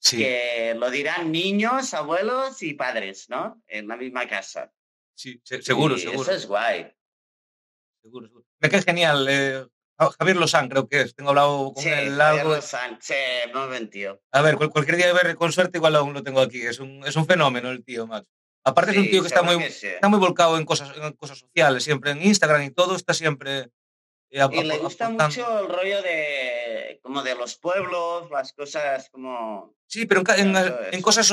Speaker 1: Sí,
Speaker 2: que lo dirán niños, abuelos y padres, ¿no? En la misma casa.
Speaker 1: sí, se- seguro,
Speaker 2: Y
Speaker 1: seguro,
Speaker 2: Eso es guay.
Speaker 1: seguro, seguro. Me cae genial. eh, Javier Lozán creo que es. Tengo hablado con
Speaker 2: Sí,
Speaker 1: él
Speaker 2: Javier
Speaker 1: algo.
Speaker 2: Lozán, sí, muy buen tío.
Speaker 1: A ver, cual- cualquier día de ver con suerte igual aún lo tengo aquí. Es un, es un fenómeno el tío, macho. Aparte es un
Speaker 2: Sí,
Speaker 1: tío que está muy,
Speaker 2: que sí.
Speaker 1: está muy volcado en cosas, en cosas sociales, siempre en Instagram y todo, está siempre eh,
Speaker 2: Y le gusta
Speaker 1: aportando.
Speaker 2: mucho el rollo de como de los pueblos, las cosas como
Speaker 1: Sí, pero en, cosas,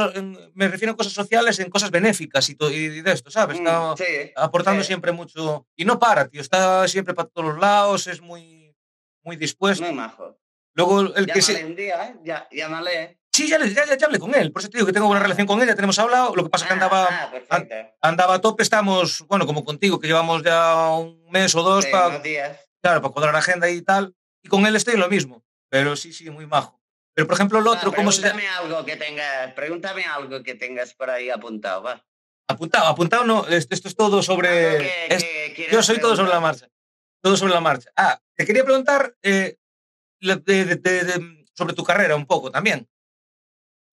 Speaker 1: me refiero a cosas sociales, en cosas benéficas y, to- y de esto, ¿sabes? Está
Speaker 2: Mm, sí,
Speaker 1: aportando
Speaker 2: sí.
Speaker 1: siempre mucho. Y no para, tío, está siempre para todos los lados, es muy, muy dispuesto.
Speaker 2: muy majo.
Speaker 1: Luego el que se,
Speaker 2: un día, ¿eh? Ya, llámale.
Speaker 1: Sí, ya, le- ya, ya- ya hablé con él, por eso te digo que tengo buena relación con él, ya tenemos hablado. Lo que pasa es que andaba,
Speaker 2: Ah, ah, perfecto.
Speaker 1: andaba a tope, estamos, bueno, como contigo, que llevamos ya un mes o dos
Speaker 2: Sí,
Speaker 1: para,
Speaker 2: días.
Speaker 1: claro, para cuadrar agenda y tal. Y con él estoy en lo mismo, pero sí, sí, muy majo. Pero, por ejemplo, el otro, ¿cómo se llama?
Speaker 2: pregúntame algo que tengas, pregúntame algo que tengas por ahí apuntado, va.
Speaker 1: Apuntado, apuntado no, esto, esto es todo sobre...
Speaker 2: que-
Speaker 1: es-
Speaker 2: que quieras
Speaker 1: yo soy todo sobre la marcha. Todo sobre la marcha. Ah, te quería preguntar eh, le- de- de- de- de- sobre tu carrera un poco también.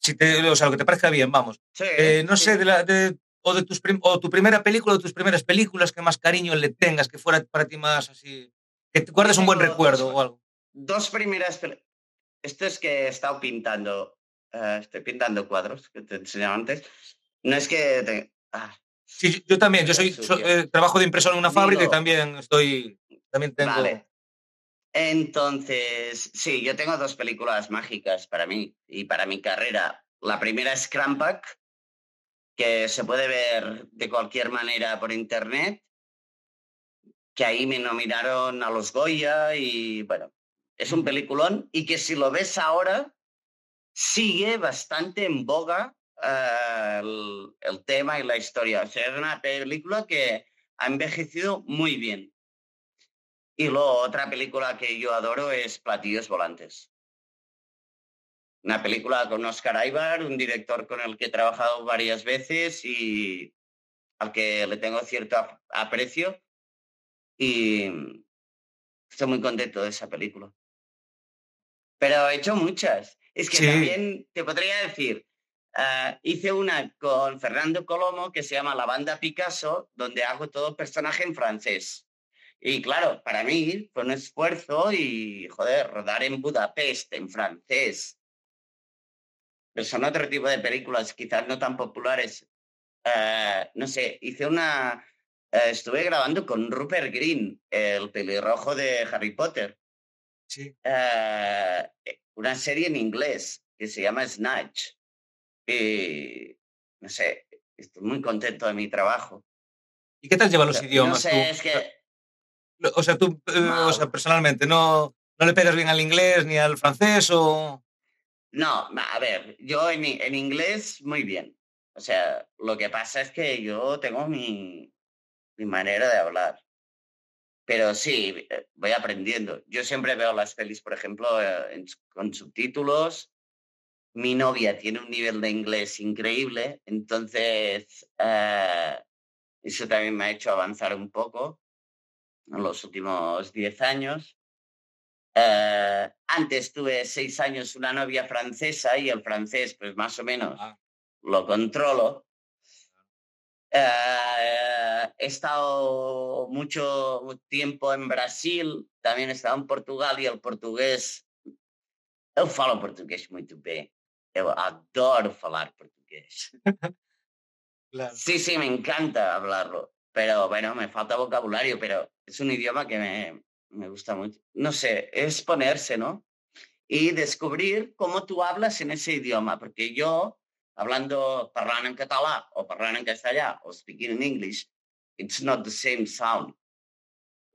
Speaker 1: Si te, o sea, lo que te parezca bien, vamos.
Speaker 2: Sí,
Speaker 1: Eh, no
Speaker 2: sí.
Speaker 1: sé, de la, de, o de tus prim- o tu primera película o de tus primeras películas que más cariño le tengas, que fuera para ti más así, que te guardes un buen recuerdo o algo.
Speaker 2: Dos primeras. Esto es que he estado pintando. eh, estoy pintando cuadros que te enseñaba antes. No es que. te- ah,
Speaker 1: Sí, yo, también, yo soy, eh, trabajo de impresor en una fábrica y también estoy, también tengo...
Speaker 2: Vale. Entonces, sí, yo tengo dos películas mágicas para mí y para mi carrera. La primera es Crampack, que se puede ver de cualquier manera por internet, que ahí me nominaron a los Goya y bueno, es un peliculón y que si lo ves ahora, sigue bastante en boga eh, el, el tema y la historia. O sea, es una película que ha envejecido muy bien. Y luego otra película que yo adoro es Platillos Volantes. Una película con Oscar Ibar, un director con el que he trabajado varias veces y al que le tengo cierto ap- aprecio. Y estoy muy contento de esa película. Pero he hecho muchas. Es que
Speaker 1: Sí.
Speaker 2: también te podría decir, ah, hice una con Fernando Colomo que se llama La Banda Picasso, donde hago todo personaje en francés. Y claro, para mí fue un esfuerzo y, joder, rodar en Budapest en francés. Pero son otro tipo de películas, quizás no tan populares. Eh, no sé, hice una... eh, estuve grabando con Rupert Green, el pelirrojo de Harry Potter.
Speaker 1: Sí.
Speaker 2: eh, una serie en inglés que se llama Snatch. Y, no sé, estoy muy contento de mi trabajo.
Speaker 1: ¿Y qué tal llevan los
Speaker 2: No
Speaker 1: idiomas
Speaker 2: sé,
Speaker 1: tú?
Speaker 2: es que...
Speaker 1: O sea, tú, eh, o sea, personalmente, no, no le pegas bien al inglés ni al francés o...
Speaker 2: No, a ver, yo en, inglés muy bien. O sea, lo que pasa es que yo tengo mi, mi manera de hablar. pero sí, eh, voy aprendiendo. Yo siempre veo las pelis, por ejemplo, eh, en- con subtítulos. Mi novia tiene un nivel de inglés increíble, entonces eso también me ha hecho avanzar un poco en los últimos 10 años. Eh, antes tuve seis años una novia francesa y el francés, pues más o menos
Speaker 1: Ah.
Speaker 2: lo controlo. Eh, he estado mucho tiempo en Brasil, también he estado en Portugal y el portugués. Eu falo português muito bem. Eu adoro falar portugués.
Speaker 1: Claro.
Speaker 2: Sí, sí, me encanta hablarlo. Pero bueno, me falta vocabulario, pero es un idioma que me, me gusta mucho. No sé, es ponerse, ¿no? Y descubrir cómo tú hablas en ese idioma, porque yo, hablando, parlant en català o parlant en castellà o speaking in English, it's not the same sound.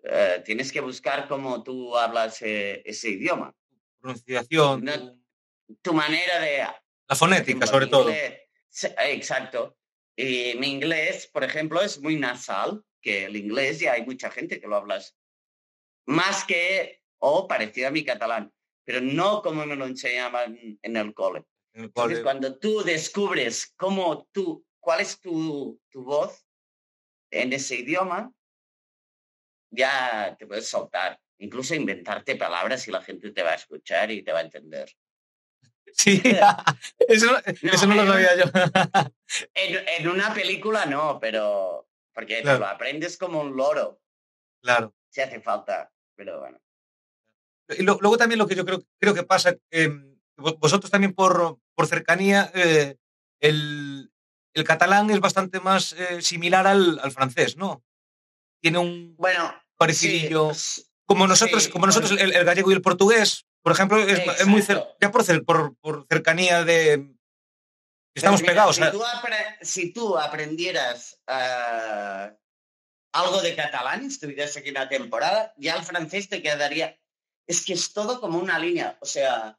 Speaker 2: Eh, tienes que buscar cómo tú hablas eh, ese idioma.
Speaker 1: Pronunciación,
Speaker 2: No-
Speaker 1: tu-
Speaker 2: manera de
Speaker 1: la fonética,
Speaker 2: ejemplo,
Speaker 1: sobre todo.
Speaker 2: inglés- Exacto. Y mi inglés, por ejemplo, es muy nasal, que el inglés ya hay mucha gente que lo hablas más que o parecido a mi catalán, pero no como me lo enseñaban en el cole.
Speaker 1: en el
Speaker 2: Entonces, cuando tú descubres cómo tú, cuál es tu, tu voz en ese idioma, ya te puedes soltar, incluso inventarte palabras y la gente te va a escuchar y te va a entender.
Speaker 1: Sí, eso, eso no lo sabía yo.
Speaker 2: En, en una película no, pero porque te lo aprendes como un loro,
Speaker 1: Claro.
Speaker 2: si hace falta, pero bueno.
Speaker 1: Y lo- luego también lo que yo creo, creo que pasa, eh, vo- vosotros también por, por cercanía, eh, el, el catalán es bastante más eh, similar al, al francés, ¿no? Tiene un
Speaker 2: Bueno,
Speaker 1: parecidillo.
Speaker 2: s-
Speaker 1: como nosotros,
Speaker 2: sí,
Speaker 1: como nosotros
Speaker 2: bueno.
Speaker 1: el, el gallego y el portugués, por ejemplo, es, es muy ya por, cer- por, por cercanía de. Estamos
Speaker 2: mira,
Speaker 1: pegados.
Speaker 2: Si
Speaker 1: ¿eh?
Speaker 2: tú, apre- si tú aprendieras ah, algo de catalán, estuvieras aquí una temporada, ya el francés te quedaría. Es que es todo como una línea. O sea,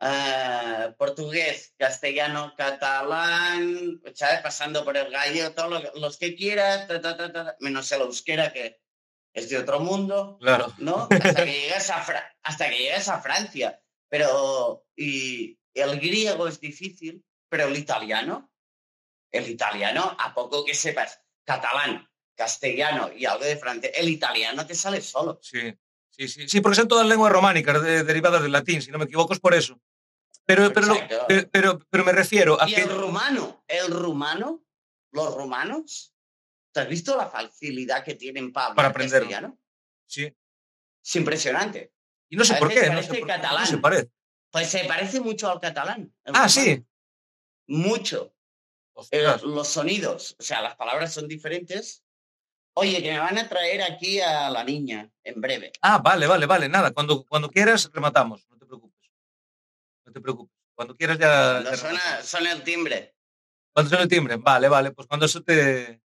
Speaker 2: ah, portugués, castellano, catalán, ¿sabes? Pasando por el gallego, todos los, los que quieras, ta, ta, ta, menos el euskera que es de otro mundo.
Speaker 1: Claro.
Speaker 2: ¿no? Hasta que llegas a, Fra- hasta que llegas a Francia. Pero y el griego es difícil, pero el italiano, el italiano, a poco que sepas catalán, castellano y algo de francés, el italiano te sale solo.
Speaker 1: Sí, sí, sí, sí, porque son todas lenguas románicas de- derivadas del latín, si no me equivoco es por eso. Pero, pero, pero, pero me refiero a
Speaker 2: Y
Speaker 1: que.
Speaker 2: el rumano, el rumano, los rumanos, ¿te has visto la facilidad que tienen para
Speaker 1: Para aprenderlo.
Speaker 2: castellano?
Speaker 1: Sí.
Speaker 2: Es impresionante.
Speaker 1: Y no sé por qué. No
Speaker 2: parece
Speaker 1: sé por qué, no
Speaker 2: catalán.
Speaker 1: se parece.
Speaker 2: Pues se parece mucho al catalán.
Speaker 1: Ah, sí.
Speaker 2: Mucho. Eh, los sonidos, o sea, las palabras son diferentes. Oye, que me van a traer aquí a la niña en breve.
Speaker 1: Ah, vale, vale, vale. Nada, cuando, cuando quieras rematamos. No te preocupes. No te preocupes. Cuando quieras ya.
Speaker 2: Cuando
Speaker 1: ya
Speaker 2: suena, suena el timbre.
Speaker 1: Cuando suene el timbre. Vale, vale. Pues cuando eso te.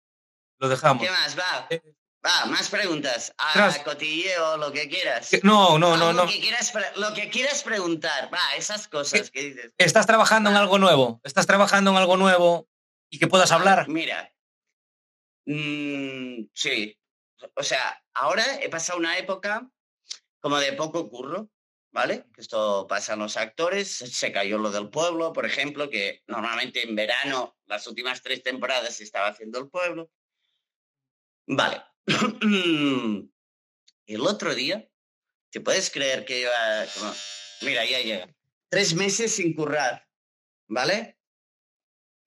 Speaker 1: Lo dejamos.
Speaker 2: ¿Qué más? Va,
Speaker 1: Eh,
Speaker 2: va, más preguntas. A
Speaker 1: Tras-
Speaker 2: cotilleo, lo que quieras.
Speaker 1: que- No, no, no, no.
Speaker 2: Que quieras, lo que quieras preguntar. Va, esas cosas que dices.
Speaker 1: Estás trabajando en algo nuevo. Estás trabajando en algo nuevo y que puedas hablar.
Speaker 2: Mira. Mm, sí. O sea, ahora he pasado una época como de poco curro, ¿vale? Esto pasa en los actores. Se cayó lo del pueblo, por ejemplo, que normalmente en verano, las últimas tres temporadas, se estaba haciendo el pueblo. Vale. El otro día, ¿te puedes creer que yo... como- Mira, ya llega. Tres meses sin currar, ¿vale?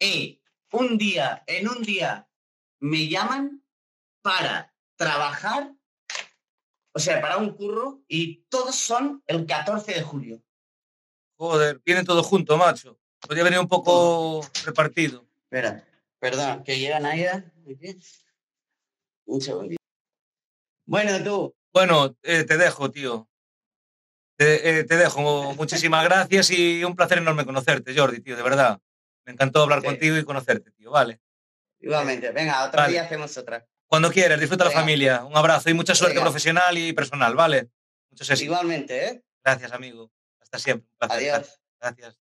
Speaker 2: Y un día, en un día, me llaman para trabajar, o sea, para un curro, y todos son el 14 de julio.
Speaker 1: Joder, viene todo junto, macho. Podría venir un poco repartido.
Speaker 2: Espera, perdón, que llegan ahí. Un segundito. Bueno, tú,
Speaker 1: Bueno, eh, te dejo, tío. Te, eh, te dejo. Muchísimas gracias y un placer enorme conocerte, Jordi, tío, de verdad. Me encantó hablar
Speaker 2: Sí.
Speaker 1: contigo y conocerte, tío. Vale.
Speaker 2: igualmente, venga, otro
Speaker 1: Vale.
Speaker 2: día hacemos otra.
Speaker 1: Cuando quieras, disfruta la familia. Un abrazo y mucha suerte
Speaker 2: Venga.
Speaker 1: profesional y personal, ¿vale? Muchos éxitos.
Speaker 2: Igualmente, ¿eh?
Speaker 1: Gracias, amigo. Hasta siempre. Un placer.
Speaker 2: Adiós.
Speaker 1: Gracias.